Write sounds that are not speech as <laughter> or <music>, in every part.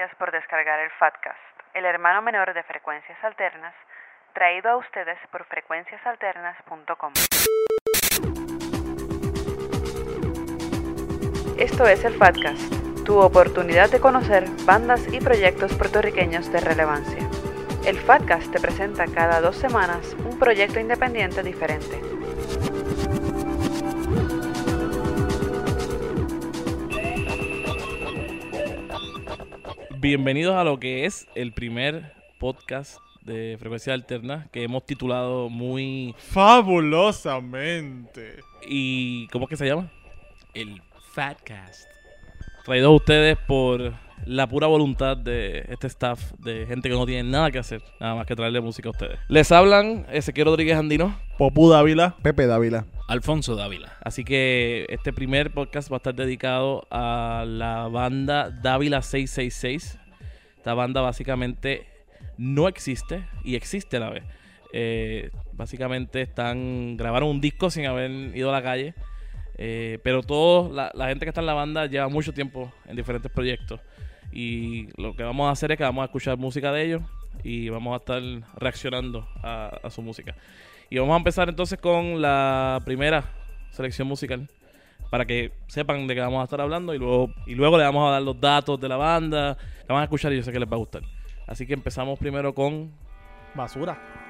gracias por descargar el Fatcast, el hermano menor de Frecuencias Alternas, traído a ustedes por frecuenciasalternas.com. Esto es el Fatcast, tu oportunidad de conocer bandas y proyectos puertorriqueños de relevancia. El Fatcast te presenta cada dos semanas un proyecto independiente diferente. Bienvenidos a lo que es el primer podcast de Frecuencia Alterna que hemos titulado muy... Fabulosamente. ¿Y cómo es que se llama? El Fatcast. Traído a ustedes por la pura voluntad de este staff, de gente que no tiene nada que hacer, nada más que traerle música a ustedes. Les hablan Ezequiel Rodríguez Andino, Popú Dávila. Pepe Dávila. Alfonso Dávila. así que este primer podcast va a estar dedicado a la banda Dávila 666. Esta banda básicamente no existe y existe a la vez. Eh, básicamente están grabaron un disco sin haber ido a la calle. Eh, pero todos, la, la gente que está en la banda lleva mucho tiempo en diferentes proyectos. Y lo que vamos a hacer es que vamos a escuchar música de ellos y vamos a estar reaccionando a, su música. Y vamos a empezar entonces con la primera selección musical para que sepan de qué vamos a estar hablando y luego, y luego le vamos a dar los datos de la banda. La van a escuchar y yo sé que les va a gustar. Así que empezamos primero con Basura.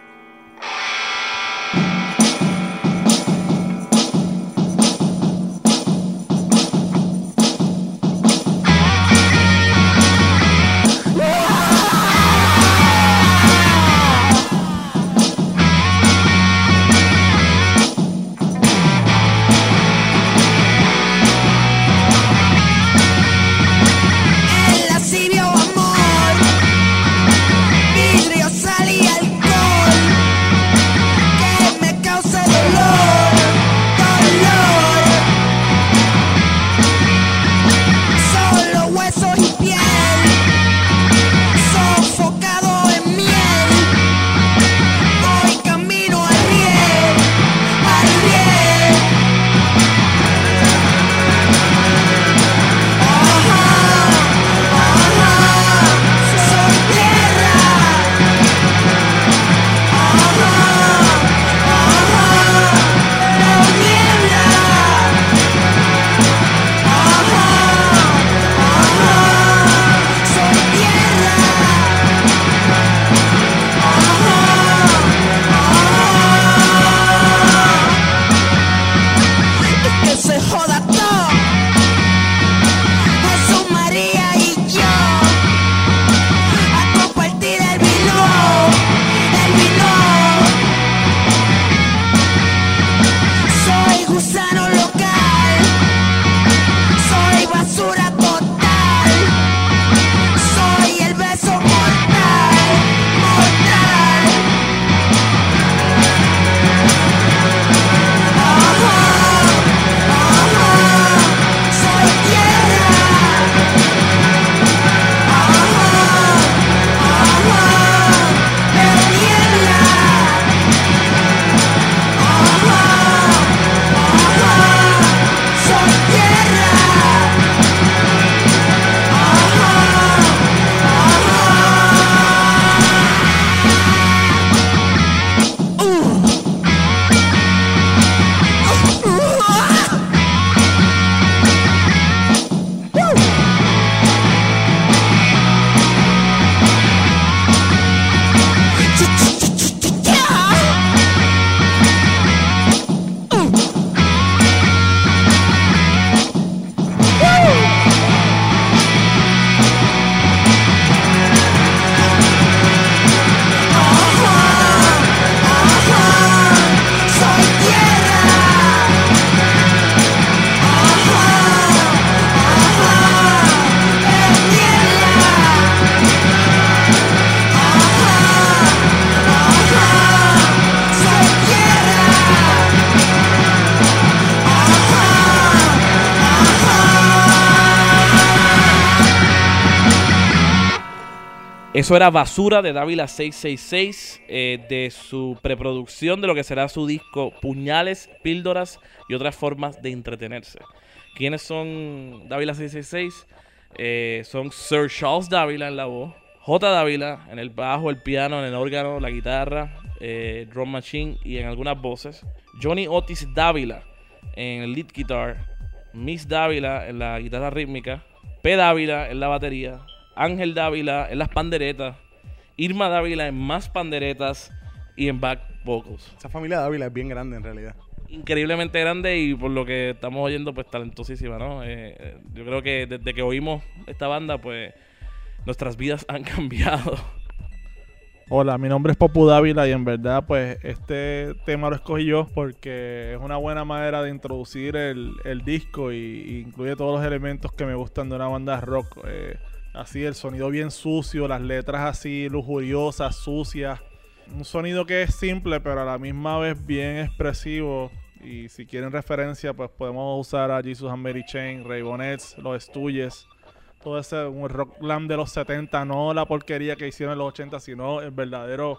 Eso era Basura de Dávila 666 eh, de su preproducción de lo que será su disco Puñales, Píldoras y otras formas de entretenerse. ¿Quiénes son Dávila 666? Eh, son Sir Charles Dávila en la voz, J. Dávila en el bajo, el piano, en el órgano, la guitarra, eh, drum machine y en algunas voces. Johnny Otis Dávila en el lead guitar, Miss Dávila en la guitarra rítmica, P. Dávila en la batería, Ángel Dávila en las panderetas, Irma Dávila en más panderetas y en back vocals. Esa familia de Ávila es bien grande en realidad. Increíblemente grande y por lo que estamos oyendo, pues talentosísima, ¿no? Eh, eh, yo creo que desde que oímos esta banda, pues nuestras vidas han <laughs> cambiado. Hola, mi nombre es Popu Dávila y en verdad pues este tema lo escogí yo porque es una buena manera de introducir el, el disco y, y incluye todos los elementos que me gustan de una banda rock. eh, así el sonido bien sucio, las letras así lujuriosas, sucias. Un sonido que es simple pero a la misma vez bien expresivo. Y si quieren referencia pues podemos usar a Jesus and Mary Chain, Ray Bonets, Los Estuyes. todo ese un rock glam de los 70, no la porquería que hicieron en los 80, sino el verdadero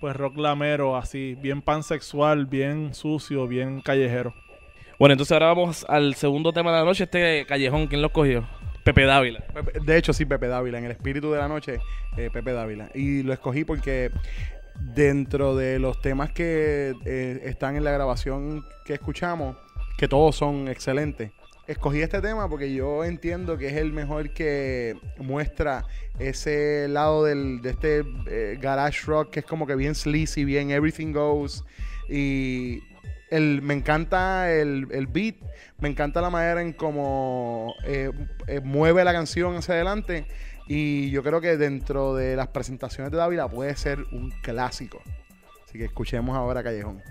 pues rock glamero, así, bien pansexual, bien sucio, bien callejero. Bueno, entonces ahora vamos al segundo tema de la noche, este callejón, ¿quién lo cogió? Pepe Dávila. De hecho, sí, Pepe Dávila. En el espíritu de la noche, eh, Pepe Dávila. Y lo escogí porque dentro de los temas que eh, están en la grabación que escuchamos, que todos son excelentes, escogí este tema porque yo entiendo que es el mejor que muestra ese lado del, de este eh, garage rock que es como que bien sleazy, bien everything goes. Y el, me encanta el, el beat, me encanta la manera en cómo eh, eh, mueve la canción hacia adelante. Y yo creo que dentro de las presentaciones de Dávila puede ser un clásico. Así que escuchemos ahora Callejón.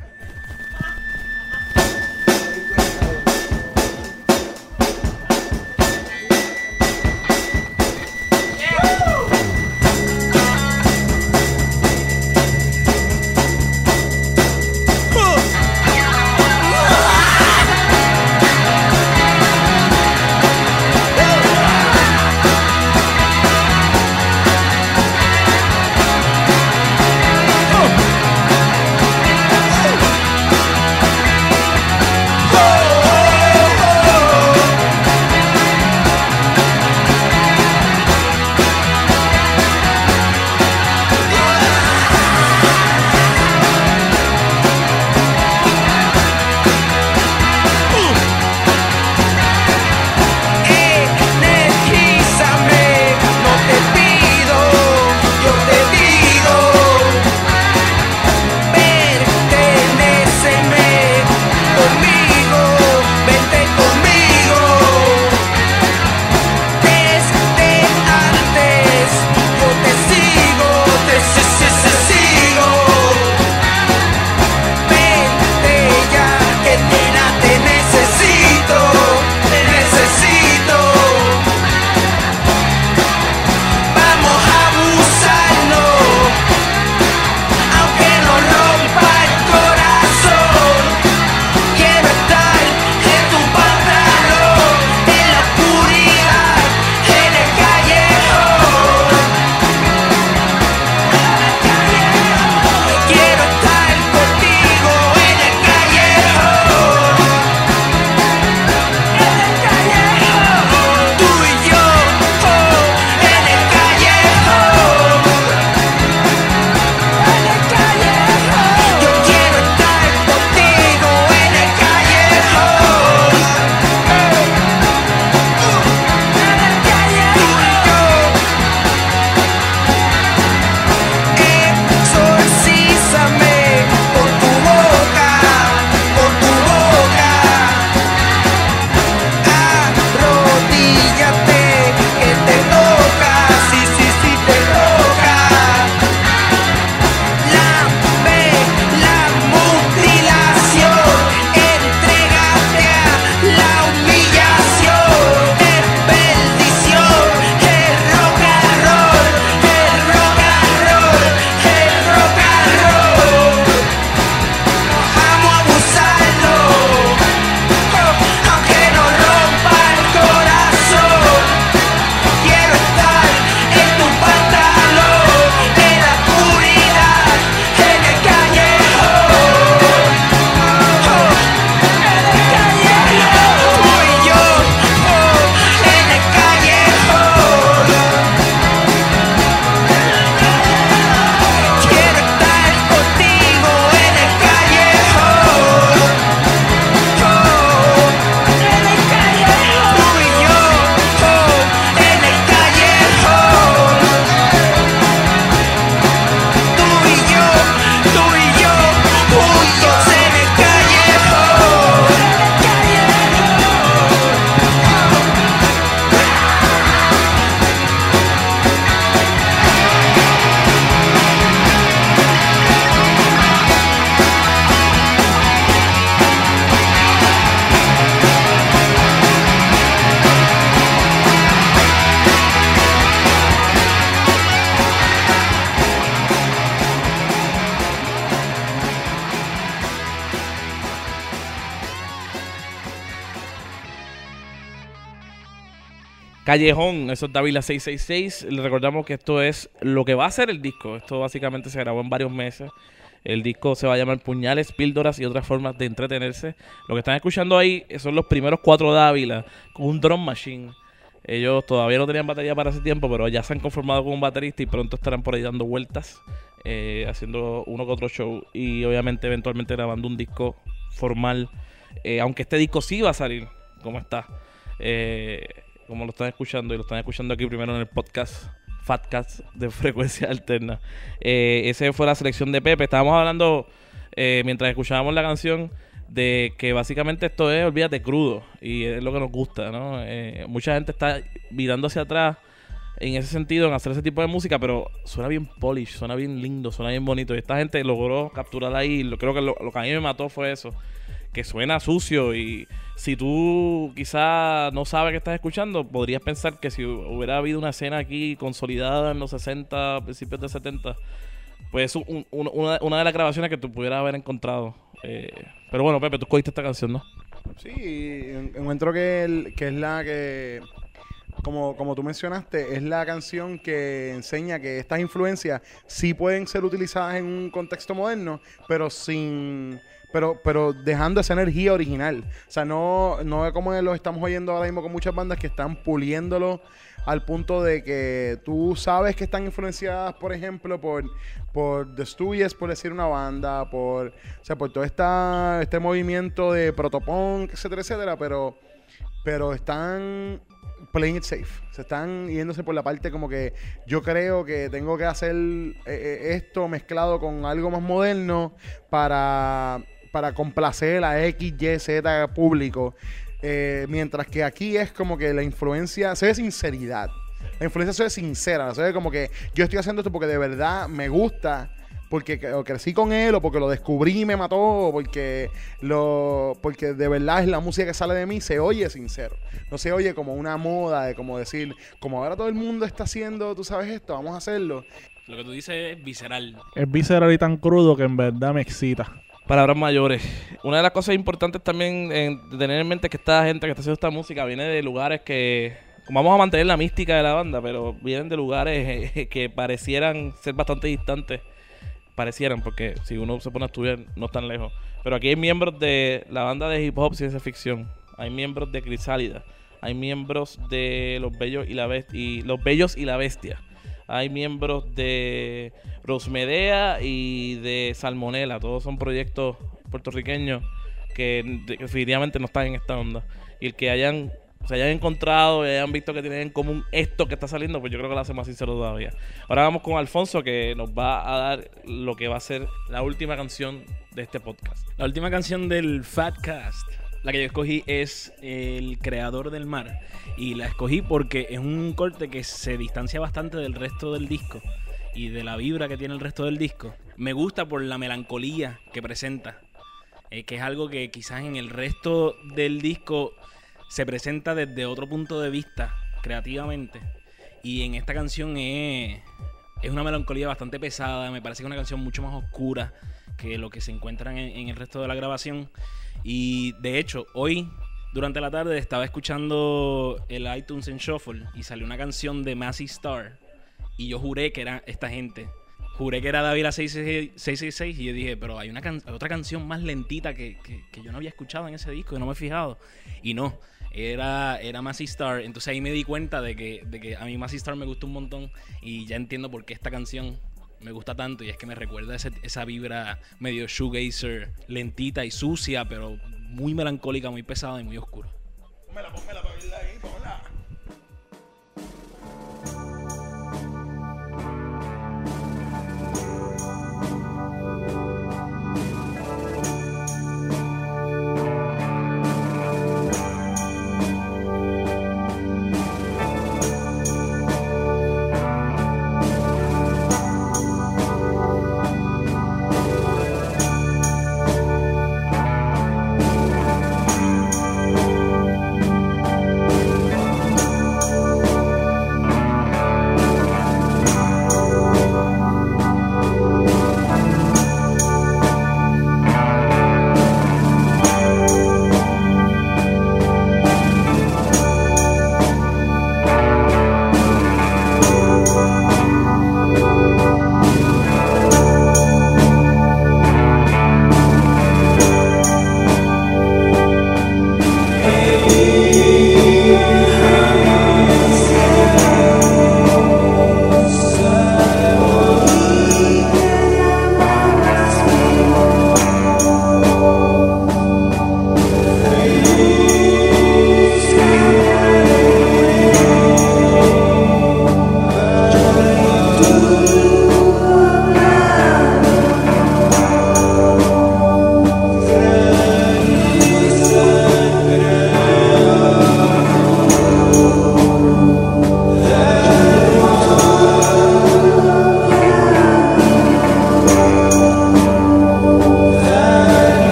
Callejón, eso es Dávila 666. Le recordamos que esto es lo que va a ser el disco. Esto básicamente se grabó en varios meses. El disco se va a llamar Puñales, Píldoras y otras formas de entretenerse. Lo que están escuchando ahí son los primeros cuatro Dávila con un drum machine. Ellos todavía no tenían batería para ese tiempo, pero ya se han conformado con un baterista y pronto estarán por ahí dando vueltas, eh, haciendo uno que otro show y obviamente eventualmente grabando un disco formal. Eh, aunque este disco sí va a salir, como está. Eh, como lo están escuchando y lo están escuchando aquí primero en el podcast Fatcast de <laughs> frecuencia alterna. Eh, ese fue la selección de Pepe. Estábamos hablando eh, mientras escuchábamos la canción de que básicamente esto es, olvídate, crudo y es lo que nos gusta, ¿no? Eh, mucha gente está mirando hacia atrás en ese sentido, en hacer ese tipo de música, pero suena bien polish, suena bien lindo, suena bien bonito. Y esta gente logró capturar ahí, lo, creo que lo que a mí me mató fue eso, que suena sucio y si tú quizás no sabes que estás escuchando, podrías pensar que si hubiera habido una escena aquí consolidada en los 60, principios de 70, pues es un- un- una, de las grabaciones que tú pudieras haber encontrado. Eh, pero bueno, Pepe, tú cogiste esta canción, ¿no? Sí, en- encuentro que, que es la que, como, como tú mencionaste, es la canción que enseña que estas influencias sí pueden ser utilizadas en un contexto moderno, pero sin... Pero, pero dejando esa energía original. O sea, no, no es como lo estamos oyendo ahora mismo con muchas bandas que están puliéndolo al punto de que tú sabes que están influenciadas, por ejemplo, por, por The por decir una banda, por, o sea, por todo esta, este movimiento de protopunk, etcétera, etcétera, pero, pero están playing it safe. Se están yéndose por la parte como que yo creo que tengo que hacer eh, eh, esto mezclado con algo más moderno para, para complacer a X, Y, Z público. Eh, mientras que aquí es como que la influencia, se ve sinceridad. La influencia se ve sincera, se ve como que yo estoy haciendo esto porque de verdad me gusta, porque o crecí con él, o porque lo descubrí y me mató, o porque, lo, porque de verdad es la música que sale de mí, se oye sincero. No se oye como una moda de como decir, como ahora todo el mundo está haciendo, tú sabes esto, vamos a hacerlo. Lo que tú dices es visceral. Es visceral y tan crudo que en verdad me excita. Palabras mayores. Una de las cosas importantes también en tener en mente es que esta gente que está haciendo esta música viene de lugares que vamos a mantener la mística de la banda, pero vienen de lugares eh, <laughs> que parecieran ser bastante distantes. Parecieran, porque si uno se pone a estudiar, no están lejos. Pero aquí hay miembros de la banda de hip hop ciencia ficción. Hay miembros de Crisálida. Hay miembros de Los Bellos y la Bestia. Y Los Bellos y la Bestia. Hay miembros de Rosmedea y de Salmonella. Todos son proyectos puertorriqueños que de- definitivamente no están en esta onda. Y el que hayan se hayan encontrado y hayan visto que tienen en común esto que está saliendo, pues yo creo que lo hace más sincero todavía. Ahora vamos con Alfonso que nos va a dar lo que va a ser la última canción de este podcast. La última canción del Fatcast, la que yo escogí es El Creador del Mar. Y la escogí porque es un corte que se distancia bastante del resto del disco y de la vibra que tiene el resto del disco. Me gusta por la melancolía que presenta, eh, que es algo que quizás en el resto del disco se presenta desde otro punto de vista, creativamente. Y en esta canción es, es una melancolía bastante pesada, me parece que es una canción mucho más oscura que lo que se encuentran en, en el resto de la grabación. Y de hecho, hoy durante la tarde estaba escuchando el iTunes en Shuffle y salió una canción de Massey Star. Y yo juré que era esta gente. Juré que era David 666 y yo dije, pero hay una otra canción más lentita que, que- yo no había escuchado en ese disco y no me he fijado. Y no, era, era Massey Star. Entonces ahí me di cuenta de que, de que a mí Massey Star me gusta un montón y ya entiendo por qué esta canción me gusta tanto y es que me recuerda ese- esa vibra medio shoegazer, lentita y sucia, pero muy melancólica, muy pesada y muy oscura. Thank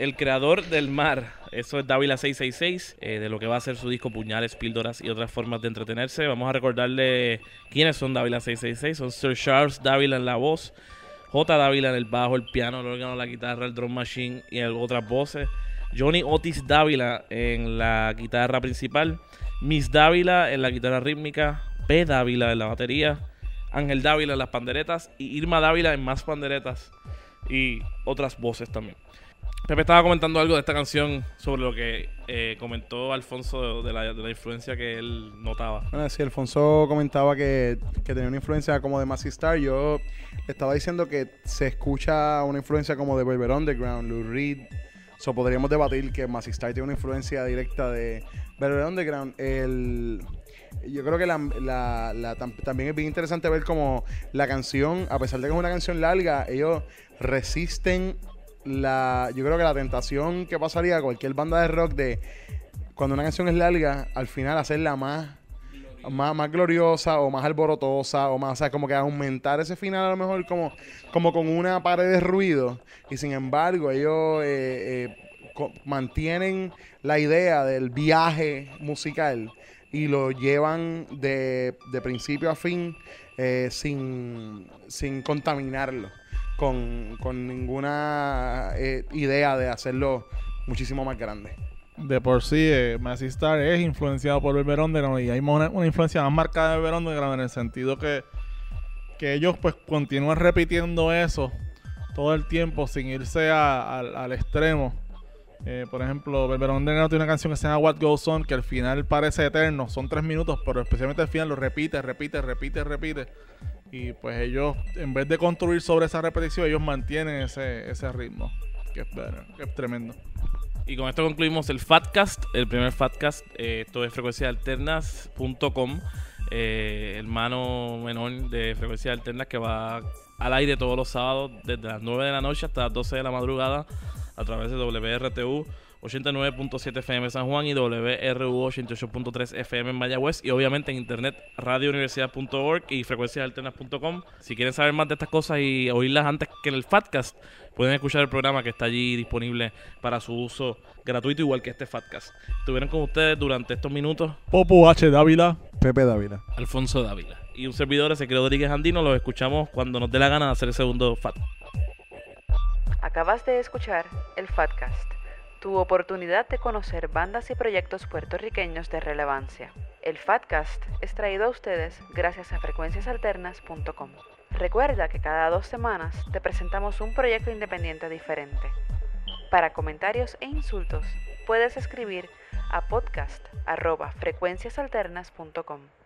el creador del mar. Eso es Dávila 666, eh, de lo que va a ser su disco Puñales, Píldoras y otras formas de entretenerse. Vamos a recordarle quiénes son Dávila 666. Son Sir Charles Dávila en la voz, J. Dávila en el bajo, el piano, el órgano, la guitarra, el drum machine y otras voces. Johnny Otis Dávila en la guitarra principal. Miss Dávila en la guitarra rítmica. P. Dávila en la batería. Ángel Dávila en las panderetas. Y Irma Dávila en más panderetas. Y otras voces también. Pepe estaba comentando algo de esta canción sobre lo que eh, comentó Alfonso de, la, influencia que él notaba. Bueno, si Alfonso comentaba que, tenía una influencia como de Massey Star, yo estaba diciendo que se escucha una influencia como de Velvet Underground, Lou Reed. So, podríamos debatir que Massey Star tiene una influencia directa de Velvet Underground. El, yo creo que también es bien interesante ver como la canción, a pesar de que es una canción larga, ellos resisten la, yo creo que la tentación que pasaría a cualquier banda de rock de cuando una canción es larga, al final hacerla más, más, más gloriosa o más alborotosa o más, o sea, como que aumentar ese final a lo mejor como, como con una pared de ruido. Y sin embargo, ellos eh, eh, mantienen la idea del viaje musical y lo llevan de, de principio a fin eh, sin, sin contaminarlo con, ninguna eh, idea de hacerlo muchísimo más grande. De por sí, eh, Star es influenciado por Velvet Underground y hay una, influencia más marcada de Velvet en el sentido que, que ellos pues continúan repitiendo eso todo el tiempo sin irse al extremo. Eh, por ejemplo, Velvet Underground tiene una canción que se llama What Goes On que al final parece eterno, son tres minutos, pero especialmente al final lo repite, repite, repite, repite. Y pues ellos, en vez de construir sobre esa repetición, ellos mantienen ese, ese ritmo, que es, que es tremendo. Y con esto concluimos el Fatcast, el primer Fatcast. Eh, esto es frecuenciaalternas.com, eh, hermano menor de Frecuencias Alternas que va al aire todos los sábados desde las 9 de la noche hasta las 12 de la madrugada a través de WRTU 89.7 FM San Juan y WRU 88.3 FM en Mayagüez y obviamente en internet radiouniversidad.org y frecuenciasalternas.com. Si quieren saber más de estas cosas y oírlas antes que en el Fatcast, pueden escuchar el programa que está allí disponible para su uso gratuito igual que este Fatcast. Estuvieron con ustedes durante estos minutos Popo H. Dávila. Pepe Dávila. Alfonso Dávila. y un servidor, Ezequiel Rodríguez Andino, los escuchamos cuando nos dé la gana de hacer el segundo Fat. Acabas de escuchar el Fatcast, tu oportunidad de conocer bandas y proyectos puertorriqueños de relevancia. El Fatcast es traído a ustedes gracias a frecuenciasalternas.com. Recuerda que cada dos semanas te presentamos un proyecto independiente diferente. Para comentarios e insultos, puedes escribir a podcast.frecuenciasalternas.com.